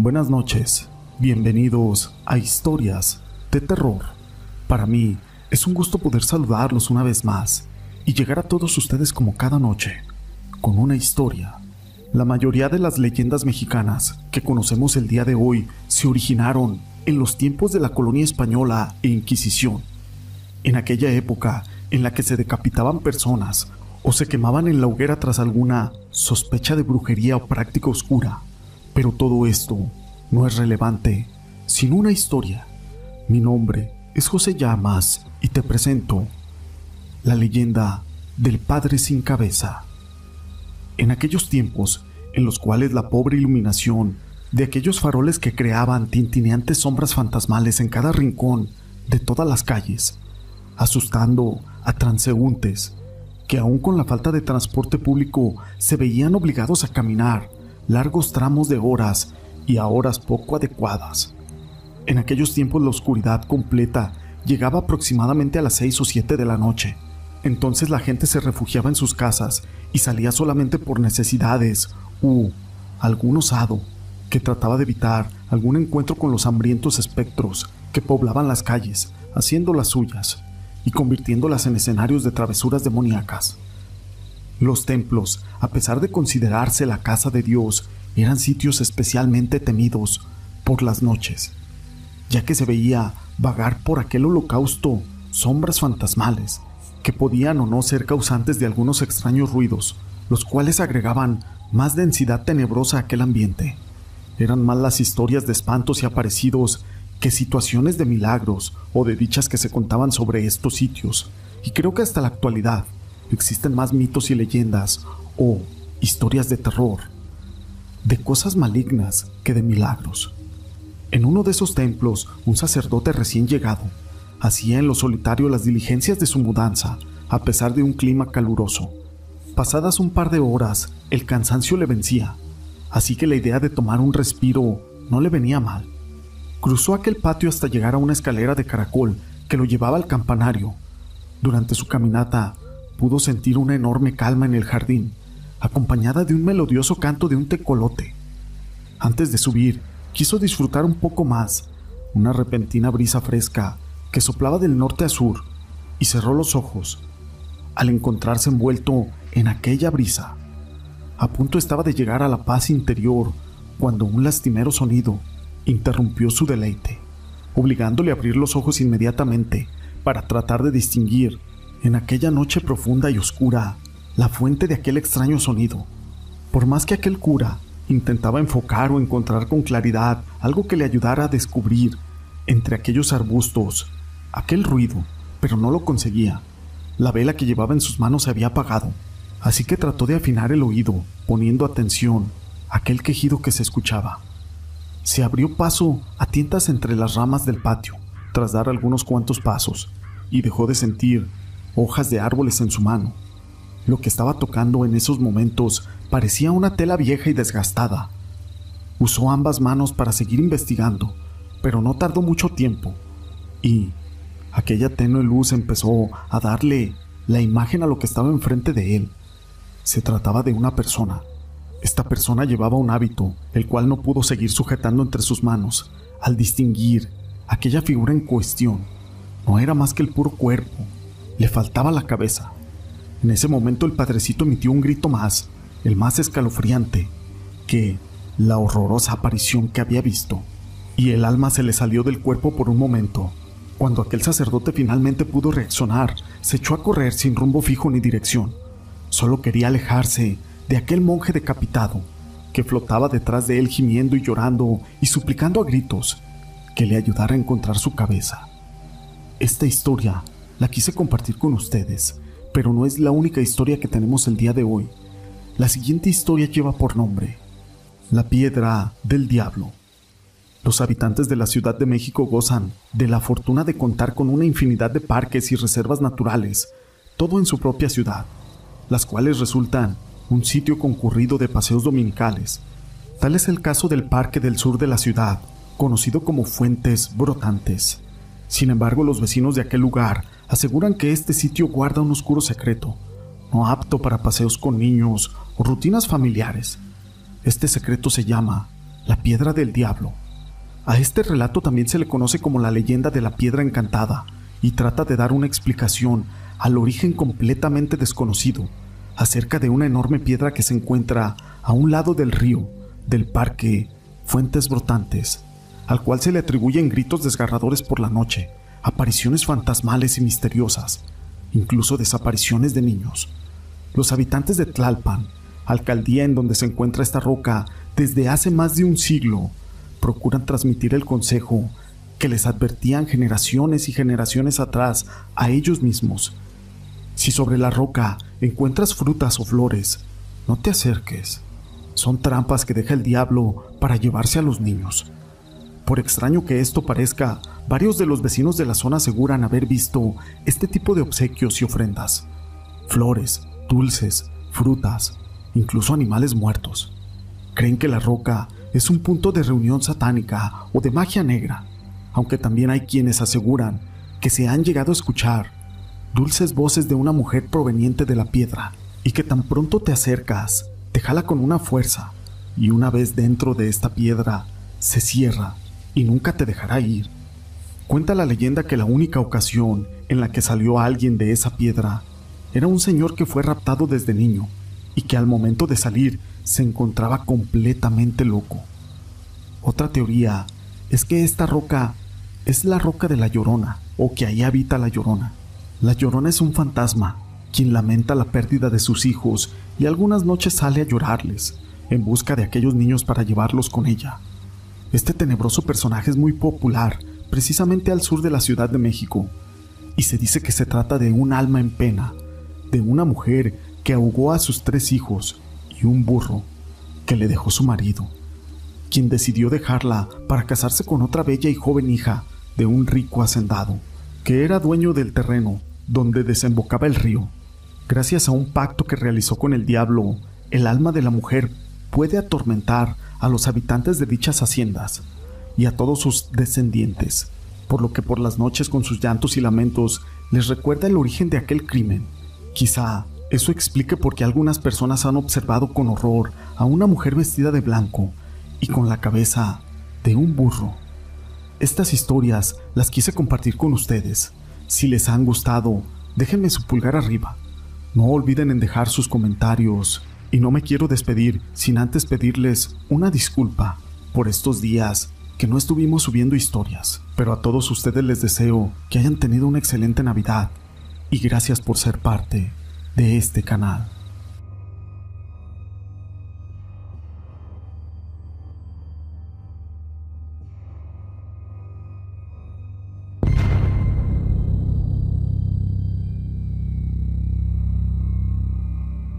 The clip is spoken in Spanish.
Buenas noches, bienvenidos a Historias de Terror. Para mí es un gusto poder saludarlos una vez más y llegar a todos ustedes como cada noche, con una historia. La mayoría de las leyendas mexicanas que conocemos el día de hoy se originaron en los tiempos de la colonia española e Inquisición, en aquella época en la que se decapitaban personas o se quemaban en la hoguera tras alguna sospecha de brujería o práctica oscura. Pero todo esto no es relevante sin una historia. Mi nombre es José Llamas y te presento la leyenda del Padre sin cabeza. En aquellos tiempos en los cuales la pobre iluminación de aquellos faroles que creaban tintineantes sombras fantasmales en cada rincón de todas las calles, asustando a transeúntes que aún con la falta de transporte público se veían obligados a caminar largos tramos de horas y a horas poco adecuadas. En aquellos tiempos la oscuridad completa llegaba aproximadamente a las 6 o 7 de la noche. Entonces la gente se refugiaba en sus casas y salía solamente por necesidades u algún osado que trataba de evitar algún encuentro con los hambrientos espectros que poblaban las calles, haciendo las suyas y convirtiéndolas en escenarios de travesuras demoníacas. Los templos, a pesar de considerarse la casa de Dios, eran sitios especialmente temidos por las noches, ya que se veía vagar por aquel holocausto sombras fantasmales que podían o no ser causantes de algunos extraños ruidos, los cuales agregaban más densidad tenebrosa a aquel ambiente. Eran más las historias de espantos y aparecidos que situaciones de milagros o de dichas que se contaban sobre estos sitios, y creo que hasta la actualidad existen más mitos y leyendas o historias de terror, de cosas malignas que de milagros. En uno de esos templos, un sacerdote recién llegado hacía en lo solitario las diligencias de su mudanza, a pesar de un clima caluroso. Pasadas un par de horas, el cansancio le vencía, así que la idea de tomar un respiro no le venía mal. Cruzó aquel patio hasta llegar a una escalera de caracol que lo llevaba al campanario. Durante su caminata, pudo sentir una enorme calma en el jardín, acompañada de un melodioso canto de un tecolote. Antes de subir, quiso disfrutar un poco más, una repentina brisa fresca que soplaba del norte a sur, y cerró los ojos al encontrarse envuelto en aquella brisa. A punto estaba de llegar a la paz interior cuando un lastimero sonido interrumpió su deleite, obligándole a abrir los ojos inmediatamente para tratar de distinguir en aquella noche profunda y oscura la fuente de aquel extraño sonido. Por más que aquel cura intentaba enfocar o encontrar con claridad algo que le ayudara a descubrir entre aquellos arbustos aquel ruido, pero no lo conseguía. La vela que llevaba en sus manos se había apagado, así que trató de afinar el oído, poniendo atención a aquel quejido que se escuchaba. Se abrió paso a tientas entre las ramas del patio, tras dar algunos cuantos pasos, y dejó de sentir hojas de árboles en su mano. Lo que estaba tocando en esos momentos parecía una tela vieja y desgastada. Usó ambas manos para seguir investigando, pero no tardó mucho tiempo, y aquella tenue luz empezó a darle la imagen a lo que estaba enfrente de él. Se trataba de una persona. Esta persona llevaba un hábito, el cual no pudo seguir sujetando entre sus manos, al distinguir aquella figura en cuestión. No era más que el puro cuerpo, le faltaba la cabeza. En ese momento el padrecito emitió un grito más, el más escalofriante, que la horrorosa aparición que había visto. Y el alma se le salió del cuerpo por un momento. Cuando aquel sacerdote finalmente pudo reaccionar, se echó a correr sin rumbo fijo ni dirección. Solo quería alejarse de aquel monje decapitado, que flotaba detrás de él gimiendo y llorando y suplicando a gritos que le ayudara a encontrar su cabeza. Esta historia la quise compartir con ustedes, pero no es la única historia que tenemos el día de hoy. La siguiente historia lleva por nombre La Piedra del Diablo. Los habitantes de la Ciudad de México gozan de la fortuna de contar con una infinidad de parques y reservas naturales, todo en su propia ciudad, las cuales resultan un sitio concurrido de paseos dominicales. Tal es el caso del Parque del Sur de la ciudad, conocido como Fuentes Brotantes. Sin embargo, los vecinos de aquel lugar aseguran que este sitio guarda un oscuro secreto, no apto para paseos con niños o rutinas familiares. Este secreto se llama la piedra del diablo. A este relato también se le conoce como la leyenda de la piedra encantada y trata de dar una explicación al origen completamente desconocido acerca de una enorme piedra que se encuentra a un lado del río, del parque Fuentes Brotantes, al cual se le atribuyen gritos desgarradores por la noche, apariciones fantasmales y misteriosas, incluso desapariciones de niños. Los habitantes de Tlalpan, alcaldía en donde se encuentra esta roca desde hace más de un siglo, procuran transmitir el consejo que les advertían generaciones y generaciones atrás a ellos mismos. Si sobre la roca encuentras frutas o flores, no te acerques. Son trampas que deja el diablo para llevarse a los niños. Por extraño que esto parezca, varios de los vecinos de la zona aseguran haber visto este tipo de obsequios y ofrendas. Flores, dulces, frutas, incluso animales muertos. Creen que la roca es un punto de reunión satánica o de magia negra, aunque también hay quienes aseguran que se han llegado a escuchar dulces voces de una mujer proveniente de la piedra y que tan pronto te acercas, te jala con una fuerza y una vez dentro de esta piedra se cierra y nunca te dejará ir. Cuenta la leyenda que la única ocasión en la que salió alguien de esa piedra era un señor que fue raptado desde niño y que al momento de salir se encontraba completamente loco. Otra teoría es que esta roca es la roca de la llorona o que ahí habita la llorona. La llorona es un fantasma quien lamenta la pérdida de sus hijos y algunas noches sale a llorarles en busca de aquellos niños para llevarlos con ella. Este tenebroso personaje es muy popular precisamente al sur de la Ciudad de México y se dice que se trata de un alma en pena de una mujer que ahogó a sus tres hijos y un burro que le dejó su marido, quien decidió dejarla para casarse con otra bella y joven hija de un rico hacendado, que era dueño del terreno donde desembocaba el río. Gracias a un pacto que realizó con el diablo, el alma de la mujer puede atormentar a los habitantes de dichas haciendas y a todos sus descendientes, por lo que por las noches con sus llantos y lamentos les recuerda el origen de aquel crimen Quizá eso explique por qué algunas personas han observado con horror a una mujer vestida de blanco y con la cabeza de un burro. Estas historias las quise compartir con ustedes. Si les han gustado, déjenme su pulgar arriba. No olviden en dejar sus comentarios y no me quiero despedir sin antes pedirles una disculpa por estos días que no estuvimos subiendo historias, pero a todos ustedes les deseo que hayan tenido una excelente Navidad y gracias por ser parte de este canal.